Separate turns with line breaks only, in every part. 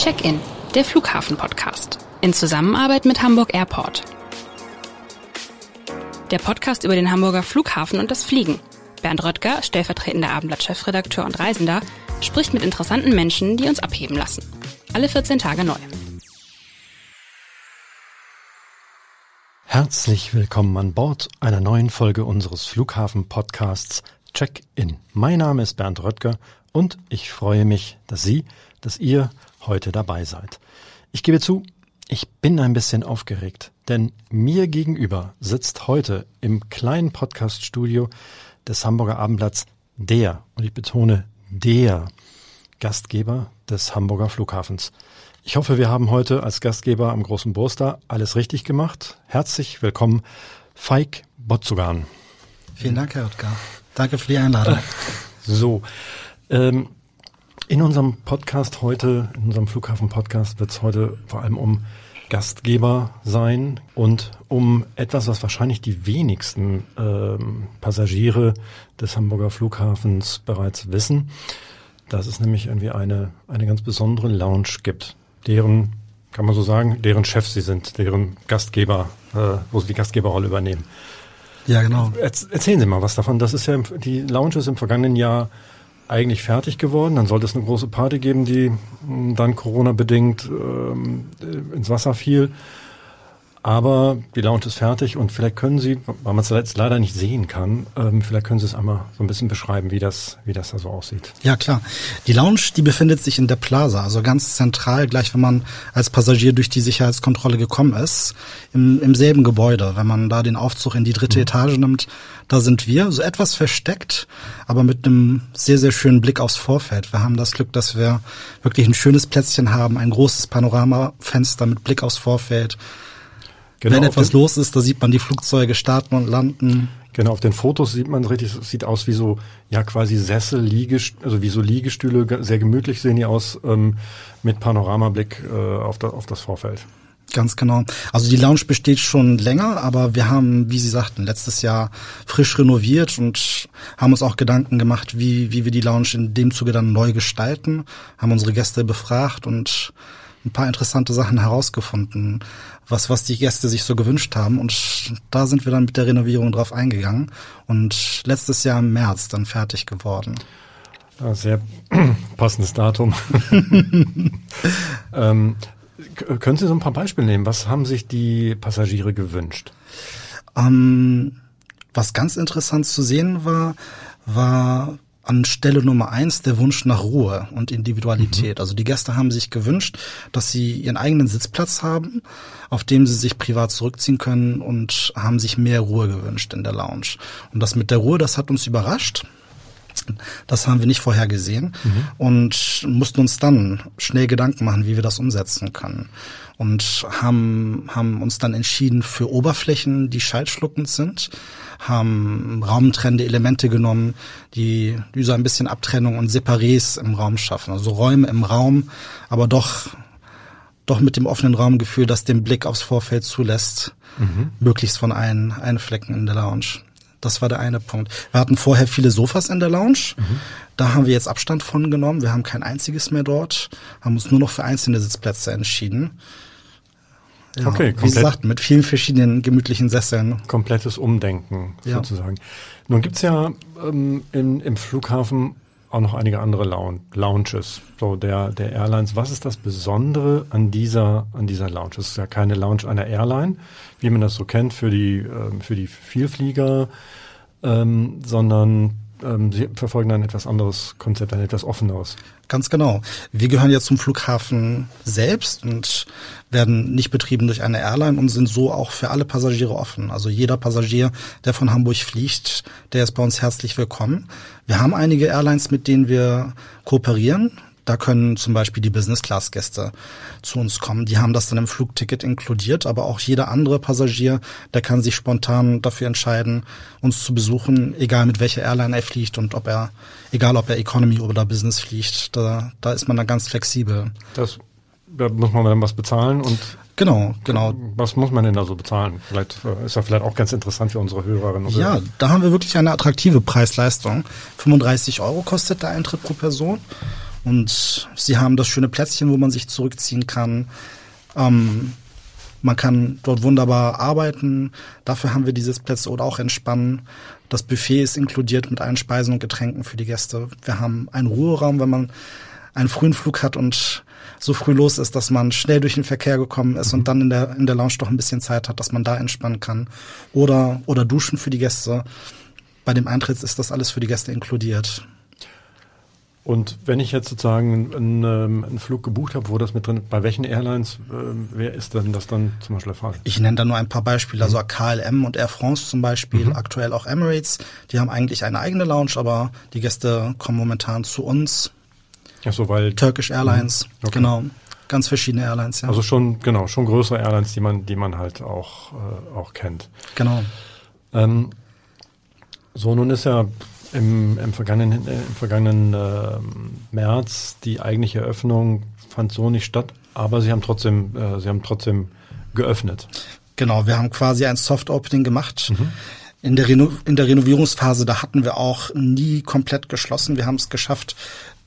Check-in, der Flughafen-Podcast. In Zusammenarbeit mit Hamburg Airport. Der Podcast über den Hamburger Flughafen und das Fliegen. Bernd Röttger, stellvertretender Abendblatt-Chefredakteur und Reisender, spricht mit interessanten Menschen, die uns abheben lassen. Alle 14 Tage neu.
Herzlich willkommen an Bord einer neuen Folge unseres Flughafen-Podcasts Check-in. Mein Name ist Bernd Röttger und ich freue mich, dass Sie, dass ihr heute dabei seid. Ich gebe zu, ich bin ein bisschen aufgeregt, denn mir gegenüber sitzt heute im kleinen Podcaststudio des Hamburger Abendblatts der, und ich betone der, Gastgeber des Hamburger Flughafens. Ich hoffe, wir haben heute als Gastgeber am großen Burster alles richtig gemacht. Herzlich willkommen, Feik Botzugan.
Vielen Dank, Herr Oetker. Danke für die Einladung.
So, ähm, in unserem Podcast heute, in unserem Flughafen-Podcast wird es heute vor allem um Gastgeber sein und um etwas, was wahrscheinlich die wenigsten ähm, Passagiere des Hamburger Flughafens bereits wissen, dass es nämlich irgendwie eine, eine ganz besondere Lounge gibt, deren, kann man so sagen, deren Chef sie sind, deren Gastgeber, äh, wo sie die Gastgeberrolle übernehmen.
Ja, genau.
Erzählen Sie mal was davon. Das ist ja, die Lounge ist im vergangenen Jahr eigentlich fertig geworden. Dann sollte es eine große Party geben, die hm, dann Corona-bedingt ähm, ins Wasser fiel. Aber die Lounge ist fertig und vielleicht können Sie, weil man es jetzt leider nicht sehen kann, ähm, vielleicht können Sie es einmal so ein bisschen beschreiben, wie das, wie das da so aussieht.
Ja, klar. Die Lounge, die befindet sich in der Plaza, also ganz zentral, gleich wenn man als Passagier durch die Sicherheitskontrolle gekommen ist, im, im selben Gebäude. Wenn man da den Aufzug in die dritte mhm. Etage nimmt, da sind wir, so etwas versteckt, aber mit einem sehr, sehr schönen Blick aufs Vorfeld. Wir haben das Glück, dass wir wirklich ein schönes Plätzchen haben, ein großes Panoramafenster mit Blick aufs Vorfeld Genau, Wenn etwas los ist, da sieht man die Flugzeuge starten und landen.
Genau, auf den Fotos sieht man richtig, sieht aus wie so, ja quasi Sessel, Liegestühle, also wie so Liegestühle, sehr gemütlich sehen die aus, ähm, mit Panoramablick äh, auf, da, auf das Vorfeld.
Ganz genau. Also die Lounge besteht schon länger, aber wir haben, wie Sie sagten, letztes Jahr frisch renoviert und haben uns auch Gedanken gemacht, wie, wie wir die Lounge in dem Zuge dann neu gestalten, haben unsere Gäste befragt und ein paar interessante Sachen herausgefunden, was, was die Gäste sich so gewünscht haben. Und da sind wir dann mit der Renovierung drauf eingegangen und letztes Jahr im März dann fertig geworden.
Ja, sehr passendes Datum. ähm, können Sie so ein paar Beispiele nehmen? Was haben sich die Passagiere gewünscht?
Ähm, was ganz interessant zu sehen war, war an Stelle Nummer eins der Wunsch nach Ruhe und Individualität. Mhm. Also die Gäste haben sich gewünscht, dass sie ihren eigenen Sitzplatz haben, auf dem sie sich privat zurückziehen können und haben sich mehr Ruhe gewünscht in der Lounge. Und das mit der Ruhe, das hat uns überrascht. Das haben wir nicht vorher gesehen mhm. und mussten uns dann schnell Gedanken machen, wie wir das umsetzen können. Und haben, haben uns dann entschieden für Oberflächen, die schaltschluckend sind, haben raumtrennende Elemente genommen, die, die so ein bisschen Abtrennung und Separés im Raum schaffen. Also Räume im Raum, aber doch, doch mit dem offenen Raumgefühl, das den Blick aufs Vorfeld zulässt, mhm. möglichst von allen, allen Flecken in der Lounge. Das war der eine Punkt. Wir hatten vorher viele Sofas in der Lounge. Mhm. Da haben wir jetzt Abstand von genommen. Wir haben kein einziges mehr dort, haben uns nur noch für einzelne Sitzplätze entschieden. Ja, okay, wie gesagt, mit vielen verschiedenen gemütlichen Sesseln.
Komplettes Umdenken ja. sozusagen. Nun gibt's ja ähm, in, im Flughafen auch noch einige andere Lounges, so der, der Airlines. Was ist das Besondere an dieser, an dieser Lounge? Es ist ja keine Lounge einer Airline, wie man das so kennt für die, ähm, für die Vielflieger, ähm, sondern ähm, Sie verfolgen ein etwas anderes Konzept, ein etwas offeneres.
Ganz genau. Wir gehören ja zum Flughafen selbst und werden nicht betrieben durch eine Airline und sind so auch für alle Passagiere offen. Also jeder Passagier, der von Hamburg fliegt, der ist bei uns herzlich willkommen. Wir haben einige Airlines, mit denen wir kooperieren. Da können zum Beispiel die Business-Class-Gäste zu uns kommen. Die haben das dann im Flugticket inkludiert, aber auch jeder andere Passagier, der kann sich spontan dafür entscheiden, uns zu besuchen, egal mit welcher Airline er fliegt und ob er, egal ob er Economy oder Business fliegt. Da, da ist man dann ganz flexibel.
Das da muss man dann was bezahlen und
Genau, genau.
Was muss man denn da so bezahlen? Vielleicht äh, ist ja vielleicht auch ganz interessant für unsere Hörerinnen und
Hörer. Ja, da haben wir wirklich eine attraktive Preisleistung. 35 Euro kostet der Eintritt pro Person. Und sie haben das schöne Plätzchen, wo man sich zurückziehen kann. Ähm, man kann dort wunderbar arbeiten. Dafür haben wir die Sitzplätze oder auch entspannen. Das Buffet ist inkludiert mit allen Speisen und Getränken für die Gäste. Wir haben einen Ruheraum, wenn man einen frühen Flug hat und so früh los ist, dass man schnell durch den Verkehr gekommen ist mhm. und dann in der, in der Lounge doch ein bisschen Zeit hat, dass man da entspannen kann. Oder, oder duschen für die Gäste. Bei dem Eintritt ist das alles für die Gäste inkludiert.
Und wenn ich jetzt sozusagen einen, ähm, einen Flug gebucht habe, wo das mit drin, bei welchen Airlines, äh, wer ist denn das dann zum Beispiel der Fall?
Ich nenne da nur ein paar Beispiele, also KLM und Air France zum Beispiel, mhm. aktuell auch Emirates. Die haben eigentlich eine eigene Lounge, aber die Gäste kommen momentan zu uns.
Ach so, weil
Turkish Airlines, mhm. okay. genau, ganz verschiedene Airlines.
Ja. Also schon genau, schon größere Airlines, die man, die man halt auch äh, auch kennt.
Genau.
Ähm, so nun ist ja im, im vergangenen, äh, im vergangenen äh, März die eigentliche Eröffnung fand so nicht statt, aber sie haben trotzdem, äh, sie haben trotzdem geöffnet.
Genau, wir haben quasi ein Soft Opening gemacht. Mhm. In der, Reno in der Renovierungsphase, da hatten wir auch nie komplett geschlossen. Wir haben es geschafft,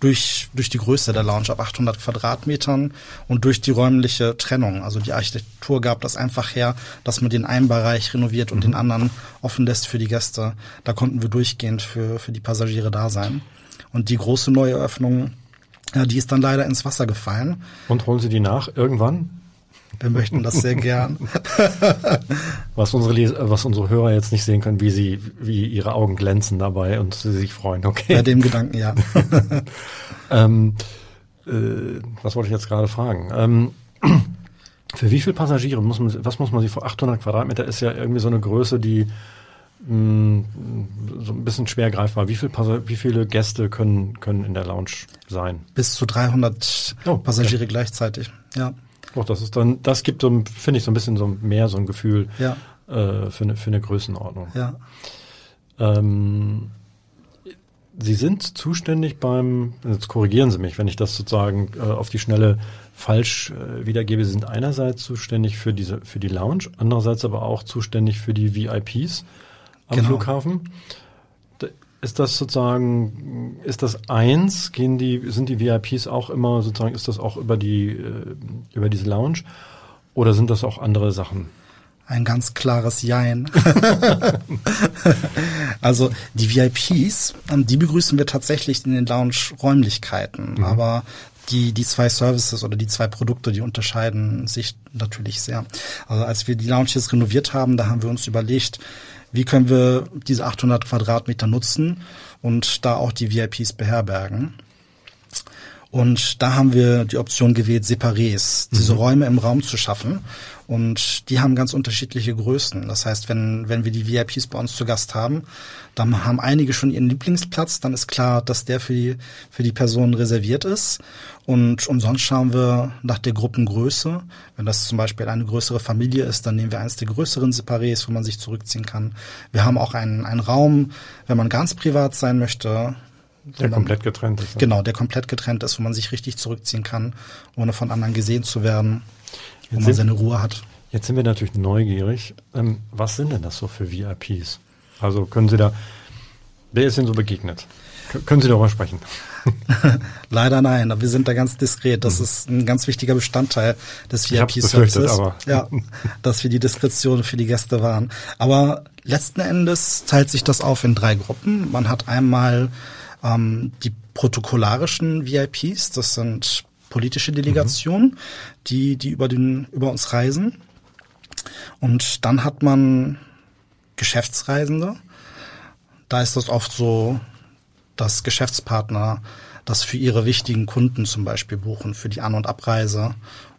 durch, durch die Größe der Lounge ab 800 Quadratmetern und durch die räumliche Trennung. Also die Architektur gab das einfach her, dass man den einen Bereich renoviert und mhm. den anderen offen lässt für die Gäste. Da konnten wir durchgehend für, für die Passagiere da sein. Und die große neue Öffnung, ja, die ist dann leider ins Wasser gefallen.
Und holen Sie die nach irgendwann?
Wir möchten das sehr gern.
was unsere Leser, was unsere Hörer jetzt nicht sehen können, wie sie, wie ihre Augen glänzen dabei und sie sich freuen. Okay.
Bei dem Gedanken, ja.
ähm, äh, was wollte ich jetzt gerade fragen? Ähm, für wie viele Passagiere muss man, was muss man sich vor 800 Quadratmeter ist ja irgendwie so eine Größe, die mh, mm, so ein bisschen schwer greifbar. Wie, viel wie viele Gäste können, können in der Lounge sein?
Bis zu 300 oh, Passagiere okay. gleichzeitig, ja.
Doch, das ist dann, das gibt so, finde ich, so ein bisschen so mehr so ein Gefühl
ja.
äh, für, eine, für eine Größenordnung.
Ja.
Ähm, Sie sind zuständig beim, jetzt korrigieren Sie mich, wenn ich das sozusagen äh, auf die Schnelle falsch äh, wiedergebe. Sie sind einerseits zuständig für diese, für die Lounge, andererseits aber auch zuständig für die VIPs am genau. Flughafen. Ist das sozusagen, ist das eins? Gehen die, sind die VIPs auch immer sozusagen, ist das auch über die, äh, über diese Lounge? Oder sind das auch andere Sachen?
Ein ganz klares Jein. also die VIPs, ähm, die begrüßen wir tatsächlich in den Lounge-Räumlichkeiten. Mhm. Aber die, die zwei Services oder die zwei Produkte, die unterscheiden sich natürlich sehr. Also als wir die Lounges renoviert haben, da haben wir uns überlegt, wie können wir diese 800 Quadratmeter nutzen und da auch die VIPs beherbergen. Und da haben wir die Option gewählt, Separés, diese mhm. Räume im Raum zu schaffen. Und die haben ganz unterschiedliche Größen. Das heißt, wenn, wenn wir die VIPs bei uns zu Gast haben, dann haben einige schon ihren Lieblingsplatz, dann ist klar, dass der für die, für die Person reserviert ist. Und, und sonst schauen wir nach der Gruppengröße. Wenn das zum Beispiel eine größere Familie ist, dann nehmen wir eins der größeren Separés, wo man sich zurückziehen kann. Wir haben auch einen, einen Raum, wenn man ganz privat sein möchte,
der man, komplett getrennt ist.
Genau, der komplett getrennt ist, wo man sich richtig zurückziehen kann, ohne von anderen gesehen zu werden, wo jetzt man seine Ruhe hat.
Jetzt sind wir natürlich neugierig. Ähm, was sind denn das so für VIPs? Also können Sie da, wer ist Ihnen so begegnet? Können Sie darüber sprechen?
Leider nein, wir sind da ganz diskret. Das mhm. ist ein ganz wichtiger Bestandteil des VIP-Services. Ja, dass wir die Diskretion für die Gäste waren. Aber letzten Endes teilt sich das auf in drei Gruppen. Man hat einmal ähm, die protokollarischen VIPs, das sind politische Delegationen, mhm. die, die über den, über uns reisen. Und dann hat man Geschäftsreisende. Da ist das oft so, dass Geschäftspartner das für ihre wichtigen Kunden zum Beispiel buchen, für die An- und Abreise,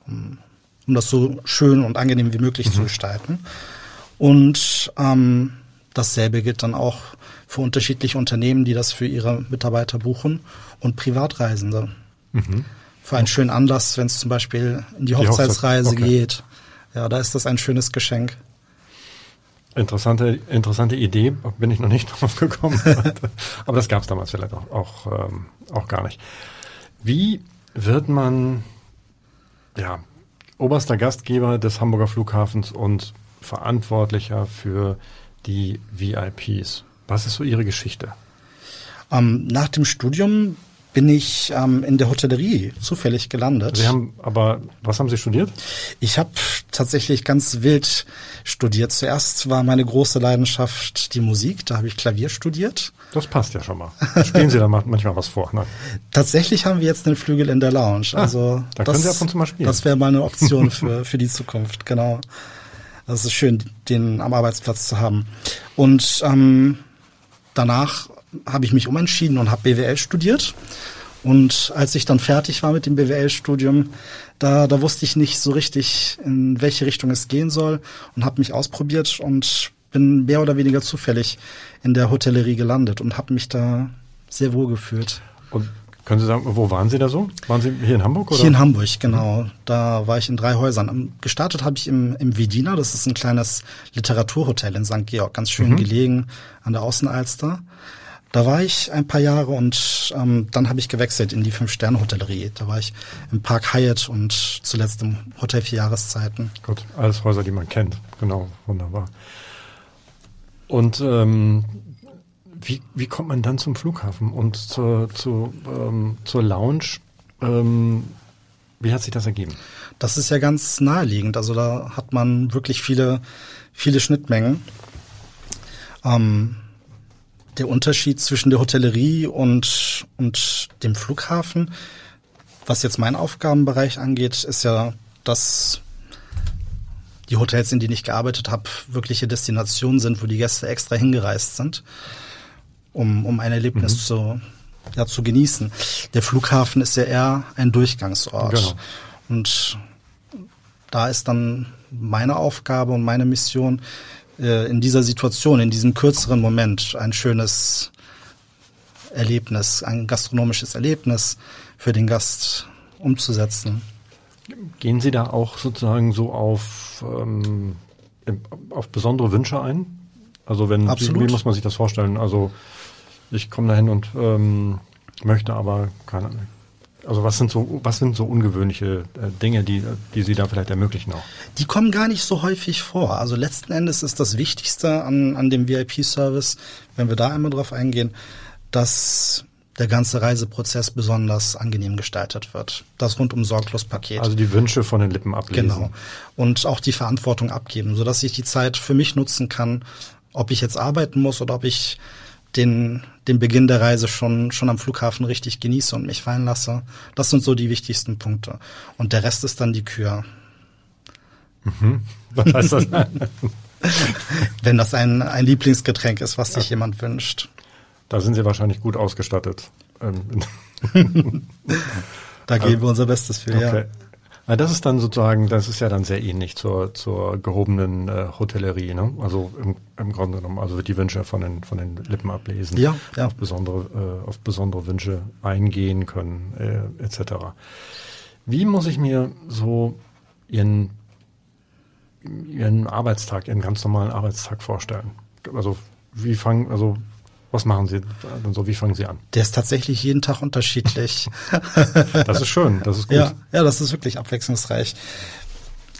um, um das so schön und angenehm wie möglich mhm. zu gestalten. Und ähm, dasselbe gilt dann auch für unterschiedliche Unternehmen, die das für ihre Mitarbeiter buchen und Privatreisende. Mhm. Für einen schönen Anlass, wenn es zum Beispiel in die, die Hochzeitsreise Hochzeit. okay. geht. Ja, da ist das ein schönes Geschenk.
Interessante, interessante Idee, bin ich noch nicht drauf gekommen. Aber das gab es damals vielleicht auch, auch, ähm, auch gar nicht. Wie wird man ja, oberster Gastgeber des Hamburger Flughafens und Verantwortlicher für die VIPs? Was ist so Ihre Geschichte?
Ähm, nach dem Studium bin ich ähm, in der Hotellerie zufällig gelandet.
Sie haben aber, was haben Sie studiert?
Ich habe tatsächlich ganz wild studiert. Zuerst war meine große Leidenschaft die Musik, da habe ich Klavier studiert.
Das passt ja schon mal. Spielen Sie da manchmal was vor? Ne?
Tatsächlich haben wir jetzt einen Flügel in der Lounge. Ah, also
da
das,
können Sie ab und zu mal spielen.
Das wäre mal eine Option für, für die Zukunft, genau. Das ist schön, den am Arbeitsplatz zu haben. Und ähm, danach habe ich mich umentschieden und habe BWL studiert. Und als ich dann fertig war mit dem BWL-Studium, da, da wusste ich nicht so richtig, in welche Richtung es gehen soll und habe mich ausprobiert und bin mehr oder weniger zufällig in der Hotellerie gelandet und habe mich da sehr wohl gefühlt.
Und können Sie sagen, wo waren Sie da so? Waren Sie hier in Hamburg? Oder?
Hier in Hamburg, genau. Da war ich in drei Häusern. Gestartet habe ich im, im Vedina, das ist ein kleines Literaturhotel in St. Georg, ganz schön mhm. gelegen an der Außenalster. Da war ich ein paar Jahre und ähm, dann habe ich gewechselt in die Fünf-Sterne-Hotellerie. Da war ich im Park Hyatt und zuletzt im Hotel Vier Jahreszeiten.
Gut, alles Häuser, die man kennt. Genau, wunderbar. Und ähm, wie, wie kommt man dann zum Flughafen und zur, zu, ähm, zur Lounge? Ähm, wie hat sich das ergeben?
Das ist ja ganz naheliegend. Also da hat man wirklich viele, viele Schnittmengen. Ähm, der Unterschied zwischen der Hotellerie und, und dem Flughafen, was jetzt mein Aufgabenbereich angeht, ist ja, dass die Hotels, in denen ich gearbeitet habe, wirkliche Destinationen sind, wo die Gäste extra hingereist sind, um, um ein Erlebnis mhm. zu, ja, zu genießen. Der Flughafen ist ja eher ein Durchgangsort. Genau. Und da ist dann meine Aufgabe und meine Mission, äh, in dieser Situation, in diesem kürzeren Moment ein schönes Erlebnis, ein gastronomisches Erlebnis für den Gast umzusetzen.
Gehen Sie da auch sozusagen so auf, ähm, auf besondere Wünsche ein? Also wenn,
Absolut.
Wie, wie muss man sich das vorstellen? Also ich komme dahin und ähm, möchte aber keine, also was sind so, was sind so ungewöhnliche äh, Dinge, die, die Sie da vielleicht ermöglichen auch?
Die kommen gar nicht so häufig vor. Also letzten Endes ist das Wichtigste an, an dem VIP-Service, wenn wir da einmal drauf eingehen, dass der ganze Reiseprozess besonders angenehm gestaltet wird. Das rundum sorglos Paket.
Also die Wünsche von den Lippen ablesen.
Genau. Und auch die Verantwortung abgeben, sodass ich die Zeit für mich nutzen kann, ob ich jetzt arbeiten muss oder ob ich den, den Beginn der Reise schon, schon am Flughafen richtig genieße und mich fallen lasse. Das sind so die wichtigsten Punkte. Und der Rest ist dann die Kür.
Mhm. Was heißt das?
Wenn das ein, ein Lieblingsgetränk ist, was sich ja. jemand wünscht.
Da sind Sie wahrscheinlich gut ausgestattet.
Ähm, da geben wir unser Bestes für, okay. ja.
Ja, das ist dann sozusagen, das ist ja dann sehr ähnlich zur, zur gehobenen äh, Hotellerie, ne? Also im, im Grunde genommen, also wird die Wünsche von den, von den Lippen ablesen,
ja, ja.
auf besondere, äh, auf besondere Wünsche eingehen können, äh, etc. Wie muss ich mir so Ihren, Ihren Arbeitstag, Ihren ganz normalen Arbeitstag vorstellen? Also wie fangen, also was machen Sie dann so? Wie fangen Sie an?
Der ist tatsächlich jeden Tag unterschiedlich.
das ist schön, das ist gut.
Ja, ja, das ist wirklich abwechslungsreich.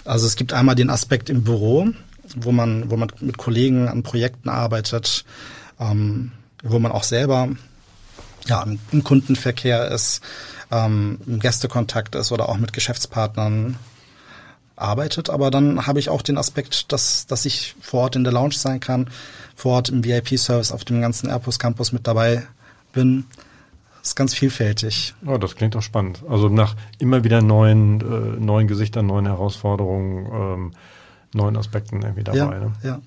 Also es gibt einmal den Aspekt im Büro, wo man, wo man mit Kollegen an Projekten arbeitet, ähm, wo man auch selber ja, im, Kundenverkehr ist, ähm, im Gästekontakt ist oder auch mit Geschäftspartnern arbeitet. Aber dann habe ich auch den Aspekt, dass, dass ich vor Ort in der Lounge sein kann, vor Ort im VIP-Service auf dem ganzen Airbus Campus mit dabei bin. Das ist ganz vielfältig.
Oh, das klingt auch spannend. Also nach immer wieder neuen, äh, neuen Gesichtern, neuen Herausforderungen, ähm, neuen Aspekten irgendwie dabei.
Ja,
ne?
ja.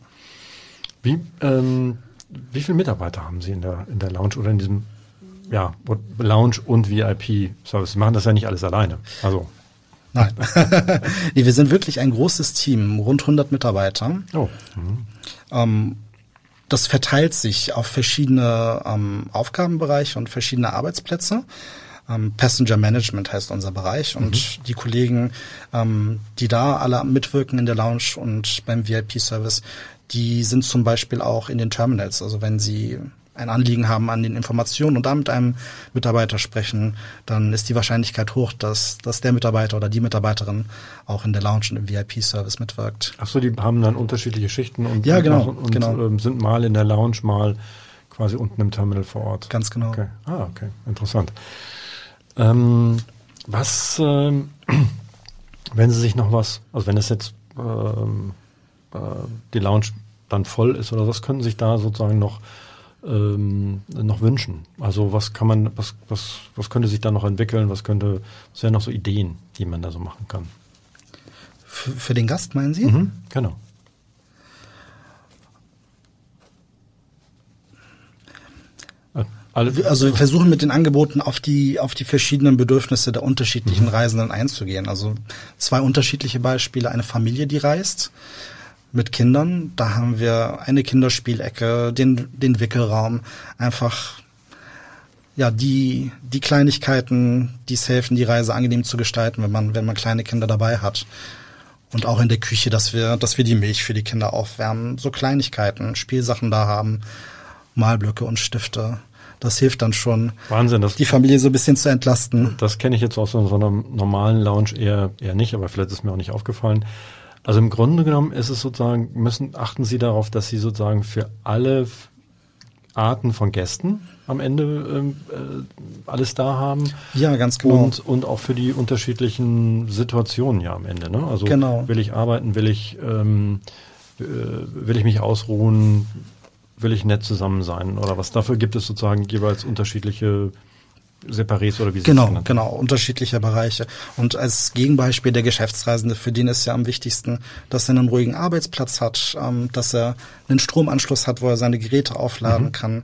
Wie, ähm, wie viele Mitarbeiter haben Sie in der, in der Lounge oder in diesem ja, Lounge und VIP-Service? Sie machen das ja nicht alles alleine. Also
Nein. nee, wir sind wirklich ein großes Team, rund 100 Mitarbeiter.
Oh. Mhm.
Ähm, das verteilt sich auf verschiedene ähm, Aufgabenbereiche und verschiedene Arbeitsplätze. Ähm, Passenger Management heißt unser Bereich und mhm. die Kollegen, ähm, die da alle mitwirken in der Lounge und beim VIP-Service, die sind zum Beispiel auch in den Terminals. Also wenn sie ein Anliegen haben an den Informationen und da mit einem Mitarbeiter sprechen, dann ist die Wahrscheinlichkeit hoch, dass, dass der Mitarbeiter oder die Mitarbeiterin auch in der Lounge und im VIP-Service mitwirkt.
Ach so, die haben dann unterschiedliche Schichten und,
ja, genau,
und,
genau.
Ähm, sind mal in der Lounge, mal quasi unten im Terminal vor Ort.
Ganz genau.
Okay. Ah, okay, interessant. Ähm, was, ähm, wenn Sie sich noch was, also wenn es jetzt ähm, äh, die Lounge dann voll ist oder was können Sie sich da sozusagen noch ähm, noch wünschen? Also was kann man, was, was, was könnte sich da noch entwickeln? Was könnte, was wären noch so Ideen, die man da so machen kann?
Für, für den Gast meinen Sie?
Mhm, genau. Äh,
Also wir versuchen mit den Angeboten auf die, auf die verschiedenen Bedürfnisse der unterschiedlichen
Mhm.
Reisenden einzugehen. Also zwei unterschiedliche Beispiele. Eine Familie, die reist mit Kindern. Da haben wir eine Kinderspielecke, den, den Wickelraum. Einfach, ja, die, die Kleinigkeiten, die es helfen, die Reise angenehm zu gestalten, wenn man, wenn man kleine Kinder dabei hat. Und auch in der Küche, dass wir, dass wir die Milch für die Kinder aufwärmen. So Kleinigkeiten, Spielsachen da haben, Malblöcke und Stifte. Das hilft dann schon,
Wahnsinn, das,
die Familie so ein bisschen zu entlasten.
das kenne ich jetzt aus so, so einer normalen Lounge eher, eher nicht, aber vielleicht ist mir auch nicht aufgefallen. Also im Grunde genommen ist es sozusagen, müssen, achten Sie darauf, dass Sie sozusagen für alle Arten von Gästen am Ende ähm, äh, alles da haben.
Ja, ganz genau.
Und, und auch für die unterschiedlichen Situationen ja am Ende. Ne? Also
Genau.
will ich arbeiten, will ich, ähm, äh, will ich mich ausruhen, will ich nett zusammen sein oder was? Dafür gibt es sozusagen jeweils unterschiedliche Separés oder wie Sie es
Genau, genau, unterschiedliche Bereiche. Und als Gegenbeispiel der Geschäftsreisende, für den ist ja am wichtigsten, dass er einen ruhigen Arbeitsplatz hat, ähm, dass er einen Stromanschluss hat, wo er seine Geräte aufladen kann.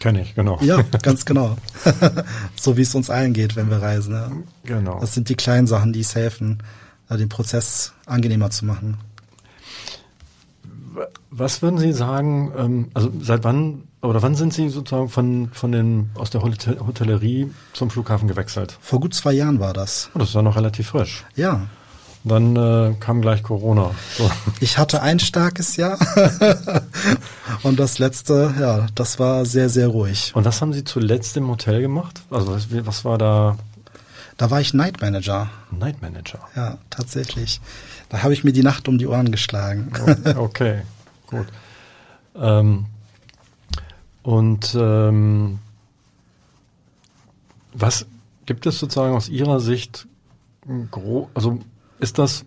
Kenne ich, genau.
Ja, ganz genau. so wie es uns allen geht, wenn wir reisen. Ja.
genau.
Das sind die kleinen Sachen, die es helfen, äh, den Prozess angenehmer zu machen.
Was würden Sie sagen, ähm, also seit wann oder wann sind Sie sozusagen von, von den, aus der Hotel Hotellerie zum Flughafen gewechselt?
Vor gut zwei Jahren war das.
Oh, das ist ja noch relativ frisch.
Ja.
Dann äh, kam gleich Corona. So.
Ich hatte ein starkes Jahr und das letzte, ja, das war sehr, sehr ruhig.
Und was haben Sie zuletzt im Hotel gemacht? Also was, was war da
Da war ich Night Manager.
Night Manager?
Ja, tatsächlich. Da habe ich mir die Nacht um die Ohren geschlagen.
Okay, gut. Ähm, und ähm, was gibt es sozusagen aus Ihrer Sicht gro also ist das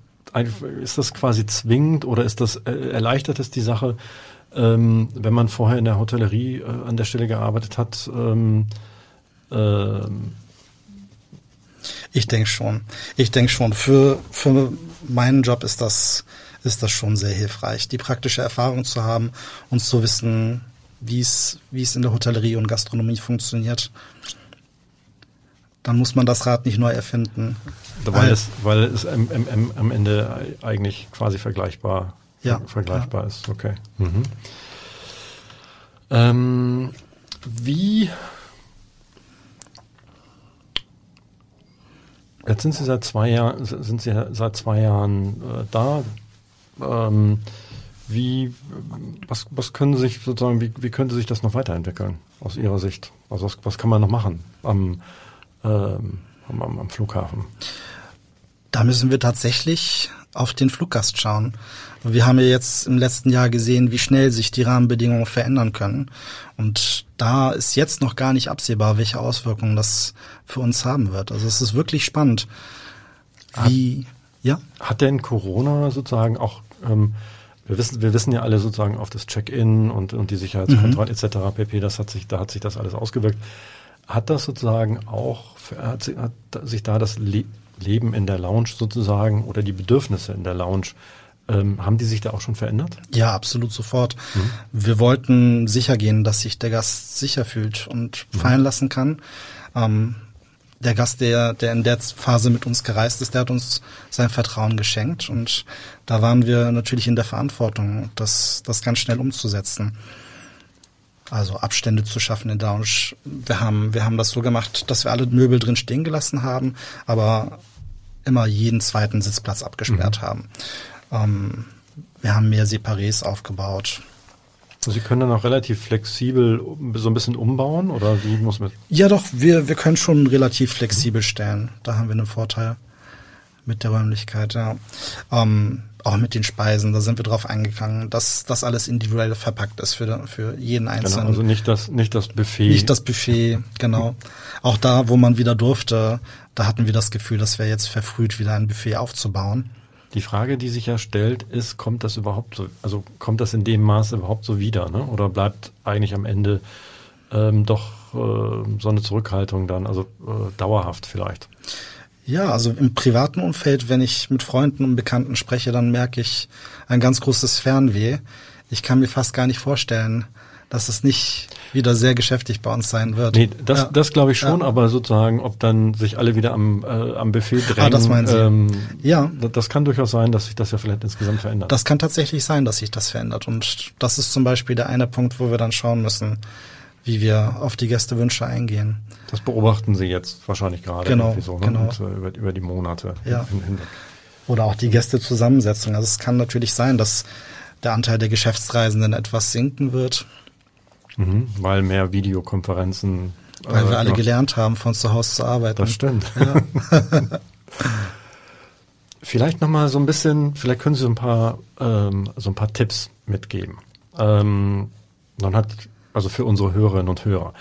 ist das quasi zwingend oder ist das äh, erleichtert es die Sache, ähm, wenn man vorher in der Hotellerie äh, an der Stelle gearbeitet hat? Ähm, ähm,
Ich denke schon. Ich denke schon. Für, für meinen Job ist das, ist das schon sehr hilfreich, die praktische Erfahrung zu haben und zu wissen, wie es, wie es in der Hotellerie und Gastronomie funktioniert. Dann muss man das Rad nicht neu erfinden.
Weil es, weil es am, am, am- am Ende eigentlich quasi vergleichbar,
Ja,
vergleichbar ist. Okay. Mhm. Ähm, wie jetzt sind Sie seit zwei Jahren sind Sie seit zwei Jahren äh, da. Ähm, wie was, was können sich sozusagen wie, wie könnte sich das noch weiterentwickeln aus Ihrer Sicht? Also was, was kann man noch machen am ähm, am, am, Flughafen?
Da müssen wir tatsächlich auf den Fluggast schauen. Wir haben ja jetzt im letzten Jahr gesehen, wie schnell sich die Rahmenbedingungen verändern können. Und da ist jetzt noch gar nicht absehbar, welche Auswirkungen das für uns haben wird. Also es ist wirklich spannend. Wie, ja?
Hat denn Corona sozusagen auch, ähm, wir wissen, wir wissen ja alle sozusagen auf das Check-in und, und die Sicherheitskontrolle etc. pp. Das hat sich, da hat sich das alles ausgewirkt. Hat das sozusagen auch, hat, hat sich da das Le Leben in der Lounge sozusagen oder die Bedürfnisse in der Lounge, ähm, haben die sich da auch schon verändert?
Ja, absolut sofort. Wir wollten sicher gehen, dass sich der Gast sicher fühlt und fallen lassen kann. Ähm, der Gast, der, der in der Phase mit uns gereist ist, der hat uns sein Vertrauen geschenkt und da waren wir natürlich in der Verantwortung, das, das ganz schnell umzusetzen. Also Abstände zu schaffen in der Lounge. Wir haben, wir haben das so gemacht, dass wir alle Möbel drin stehen gelassen haben, aber immer jeden zweiten Sitzplatz abgesperrt haben. Ähm, wir haben mehr Separés aufgebaut.
Sie können dann auch relativ flexibel so ein bisschen umbauen oder wie muss man?
Ja, doch, wir, wir können schon relativ flexibel stellen. Da haben wir einen Vorteil mit der Räumlichkeit, ja. Ähm, auch mit den Speisen, da sind wir drauf eingegangen, dass das alles individuell verpackt ist für, für jeden
Genau,
Einzelnen.
also nicht das, nicht das Buffet.
Nicht das Buffet, genau. Auch da, wo man wieder durfte, da hatten wir das Gefühl, das wäre jetzt verfrüht, wieder ein Buffet aufzubauen.
Die Frage, die sich ja stellt, ist, kommt das überhaupt so, also kommt das in dem Maße überhaupt so wieder, ne? Oder bleibt eigentlich am Ende ähm, doch äh, so eine Zurückhaltung dann, also äh, dauerhaft vielleicht?
Ja, also im privaten Umfeld, wenn ich mit Freunden und Bekannten spreche, dann merke ich ein ganz großes Fernweh. Ich kann mir fast gar nicht vorstellen, dass es nicht wieder sehr geschäftig bei uns sein wird.
Nee, das,
ja.
das glaube ich schon,
Ja.
aber sozusagen, ob dann sich alle wieder am, äh, am Buffet drängen.
Ah, das meinen Sie.
Ähm,
Ja.
da- Das kann durchaus sein, dass sich das ja vielleicht insgesamt verändert.
Das kann tatsächlich sein, dass sich das verändert. Und das ist zum Beispiel der eine Punkt, wo wir dann schauen müssen, wie wir auf die Gästewünsche eingehen.
Das beobachten Sie jetzt wahrscheinlich gerade
Genau,
so, ne?
genau.
Und, äh, über, über die Monate
Ja.
hin, hinweg.
Oder auch die Gästezusammensetzung. Also es kann natürlich sein, dass der Anteil der Geschäftsreisenden etwas sinken wird,
Mhm, weil mehr Videokonferenzen.
weil
äh,
wir alle
ja,
gelernt haben, von zu Hause zu arbeiten.
Das stimmt.
Ja.
Vielleicht nochmal so ein bisschen, vielleicht können Sie so ein paar, ähm, so ein paar Tipps mitgeben. Ähm, dann hat, also für unsere Hörerinnen und Hörer,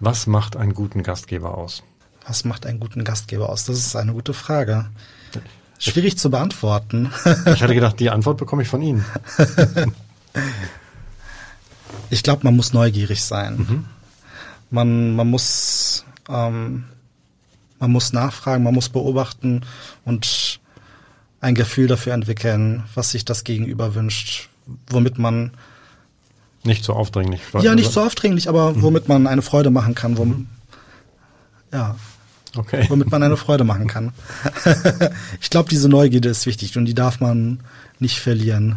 was macht einen guten Gastgeber aus?
Was macht einen guten Gastgeber aus? Das ist eine gute Frage. Schwierig zu beantworten.
Ich hatte gedacht, die Antwort bekomme ich von Ihnen.
Ich glaube, man muss neugierig sein.
Mhm.
Man, man muss, ähm, man muss nachfragen, man muss beobachten und ein Gefühl dafür entwickeln, was sich das Gegenüber wünscht, womit man,
Nicht so aufdringlich.
ja, nicht so aufdringlich, aber
Mhm.
womit man eine Freude machen kann, wom, ja,
Okay.
womit man eine Freude machen kann. ich glaube, diese Neugierde ist wichtig und die darf man nicht verlieren.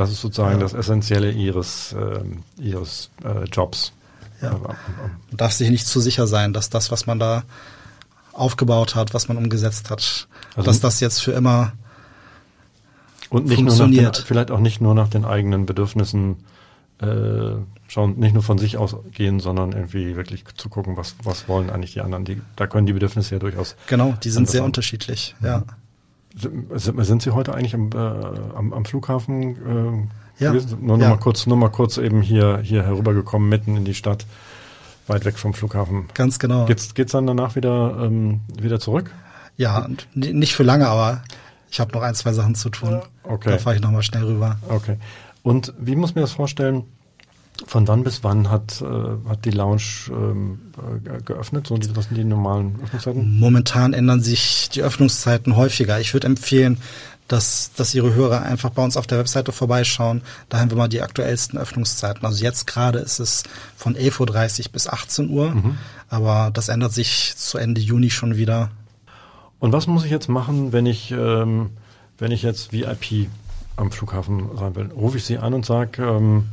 Das ist sozusagen das Essentielle Ihres, ähm, Ihres äh, Jobs.
Ja.
Äh,
Man darf sich nicht zu sicher sein, dass das, was man da aufgebaut hat, was man umgesetzt hat,
Also-
dass das jetzt für immer
Und nicht nur nach den,
Funktioniert.
vielleicht auch nicht nur nach den eigenen Bedürfnissen äh, schauen, nicht nur von sich ausgehen, sondern irgendwie wirklich zu gucken, was, was wollen eigentlich die anderen. Die, da können die Bedürfnisse ja durchaus.
Genau, die sind sehr
an.
unterschiedlich, ja.
Sind, sind Sie heute eigentlich am, äh, am, am Flughafen äh,
Ja.
gewesen? Nur, nur,
Ja.
mal kurz, nur mal kurz eben hier, hier herübergekommen, mitten in die Stadt, weit weg vom Flughafen.
Ganz genau.
Geht's, geht's dann danach wieder, ähm, wieder zurück?
Ja, nicht für lange, aber ich habe noch ein, zwei Sachen zu tun.
Okay.
Da fahre ich nochmal schnell rüber.
Okay. Und wie muss mir das vorstellen? Von wann bis wann hat, äh, hat die Lounge ähm, äh, geöffnet? So, die, was sind die normalen Öffnungszeiten?
Momentan ändern sich die Öffnungszeiten häufiger. Ich würde empfehlen, dass, dass Ihre Hörer einfach bei uns auf der Webseite vorbeischauen. Da haben wir mal die aktuellsten Öffnungszeiten. Also jetzt gerade ist es von 11.30 Uhr bis 18 Uhr, aber das ändert sich zu Ende Juni schon wieder.
Und was muss ich jetzt machen, wenn ich, ähm, wenn ich jetzt VIP am Flughafen sein will? Rufe ich Sie an und sage, ähm,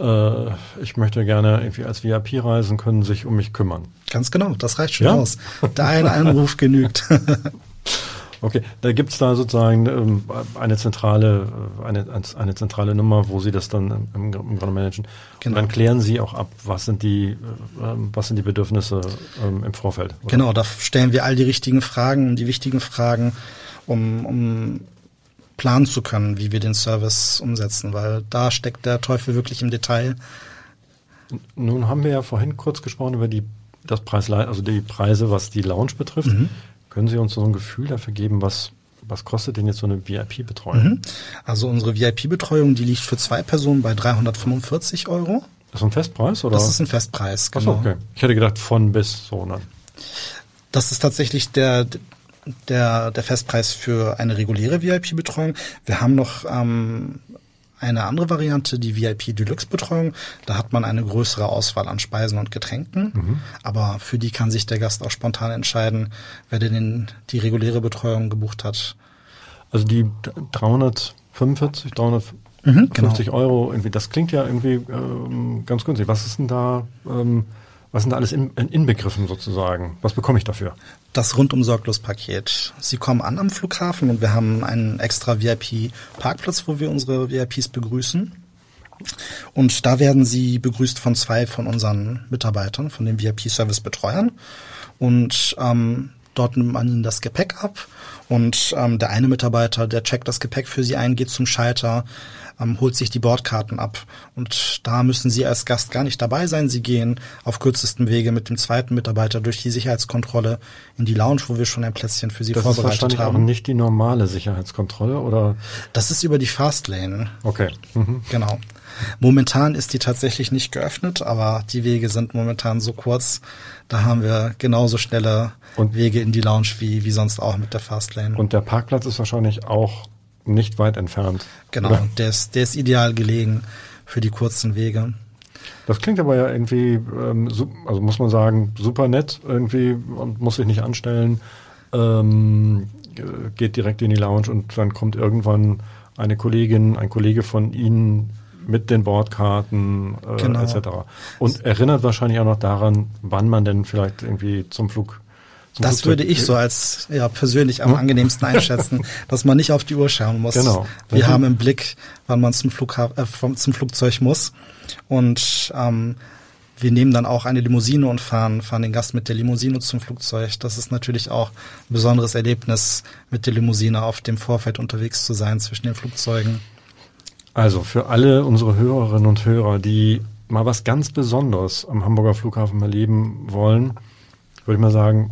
äh, ich möchte gerne irgendwie als VIP reisen, können sich um mich kümmern.
Ganz genau, das reicht schon
Ja?
aus. Der eine Anruf genügt.
Okay, da gibt's da sozusagen ähm, eine zentrale, äh, eine, eine zentrale Nummer, wo Sie das dann im, im Grunde managen.
Genau.
Und dann klären Sie auch ab, was sind die, äh, ähm, was sind die Bedürfnisse ähm, im Vorfeld. oder?
Genau, da stellen wir all die richtigen Fragen, die wichtigen Fragen, um, um planen zu können, wie wir den Service umsetzen, weil da steckt der Teufel wirklich im Detail.
Nun haben wir ja vorhin kurz gesprochen über die, das Preis, also die Preise, was die Lounge betrifft.
Mhm.
Können Sie uns so ein Gefühl dafür geben, was, was kostet denn jetzt so eine VIP-Betreuung?
Mhm. Also unsere VIP-Betreuung, die liegt für zwei Personen bei 345 Euro.
Das ist ein Festpreis oder?
Das ist ein Festpreis, genau.
okay. Ich hätte gedacht von bis so. Ne?
Das ist tatsächlich der, der, der Festpreis für eine reguläre VIP-Betreuung. Wir haben noch ähm, eine andere Variante, die VIP Deluxe-Betreuung. Da hat man eine größere Auswahl an Speisen und Getränken. Aber für die kann sich der Gast auch spontan entscheiden, wer denn den, die reguläre Betreuung gebucht hat.
Also die 345, 350
Mhm, genau.
Euro, irgendwie, das klingt ja irgendwie ähm, ganz günstig. Was ist denn da, ähm, was sind da alles in, in, inbegriffen sozusagen? Was bekomme ich dafür?
Das Rundum-Sorglos-Paket. Sie kommen an am Flughafen und wir haben einen extra VIP-Parkplatz, wo wir unsere VIPs begrüßen. Und da werden sie begrüßt von zwei von unseren Mitarbeitern, von den VIP-Service-Betreuern. Und ähm, Dort nimmt man ihnen das Gepäck ab und ähm, der eine Mitarbeiter, der checkt das Gepäck für sie ein, geht zum Schalter, ähm, holt sich die Bordkarten ab. Und da müssen Sie als Gast gar nicht dabei sein. Sie gehen auf kürzestem Wege mit dem zweiten Mitarbeiter durch die Sicherheitskontrolle in die Lounge, wo wir schon ein Plätzchen für Sie
das
vorbereitet
ist wahrscheinlich
haben.
auch nicht die normale Sicherheitskontrolle, oder?
Das ist über die Fastlane.
Okay. Mhm.
Genau. Momentan ist die tatsächlich nicht geöffnet, aber die Wege sind momentan so kurz. Da haben wir genauso schnelle
Und-
Wege in die Lounge wie, wie sonst auch mit der Fastlane.
Und der Parkplatz ist wahrscheinlich auch nicht weit entfernt.
genau,
oder?
der ist, der ist ideal gelegen für die kurzen Wege.
Das klingt aber ja irgendwie, ähm, also muss man sagen, super nett irgendwie und muss sich nicht anstellen. Ähm, äh, geht direkt in die Lounge und dann kommt irgendwann eine Kollegin, ein Kollege von Ihnen mit den Bordkarten äh,
Genau.
etc. Und erinnert wahrscheinlich auch noch daran, wann man denn vielleicht irgendwie zum Flug. Zum
Das
Flugzeug
würde ich so als ja, persönlich am
Hm?
angenehmsten einschätzen, dass man nicht auf die Uhr schauen muss.
Genau.
Wir
Mhm.
haben im Blick, wann man zum, Flughafen, äh, vom, zum Flugzeug muss. Und ähm, wir nehmen dann auch eine Limousine und fahren, fahren den Gast mit der Limousine zum Flugzeug. Das ist natürlich auch ein besonderes Erlebnis, mit der Limousine auf dem Vorfeld unterwegs zu sein zwischen den Flugzeugen.
Also für alle unsere Hörerinnen und Hörer, die mal was ganz Besonderes am Hamburger Flughafen erleben wollen, würde ich mal sagen,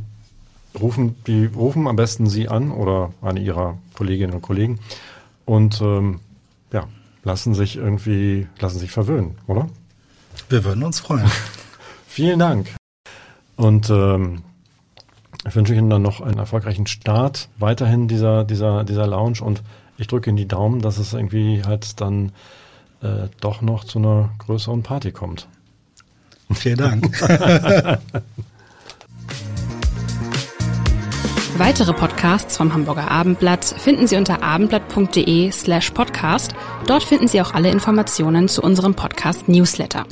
rufen die rufen am besten Sie an oder eine Ihrer Kolleginnen und Kollegen und ähm, ja lassen sich irgendwie lassen sich verwöhnen, oder?
Wir würden uns freuen.
Vielen Dank und ähm, ich wünsche Ihnen dann noch einen erfolgreichen Start weiterhin dieser dieser dieser Lounge und ich drücke Ihnen die Daumen, dass es irgendwie halt dann äh, doch noch zu einer größeren Party kommt.
Vielen Dank.
Weitere Podcasts vom Hamburger Abendblatt finden Sie unter abendblatt.de slash podcast. Dort finden Sie auch alle Informationen zu unserem Podcast Newsletter.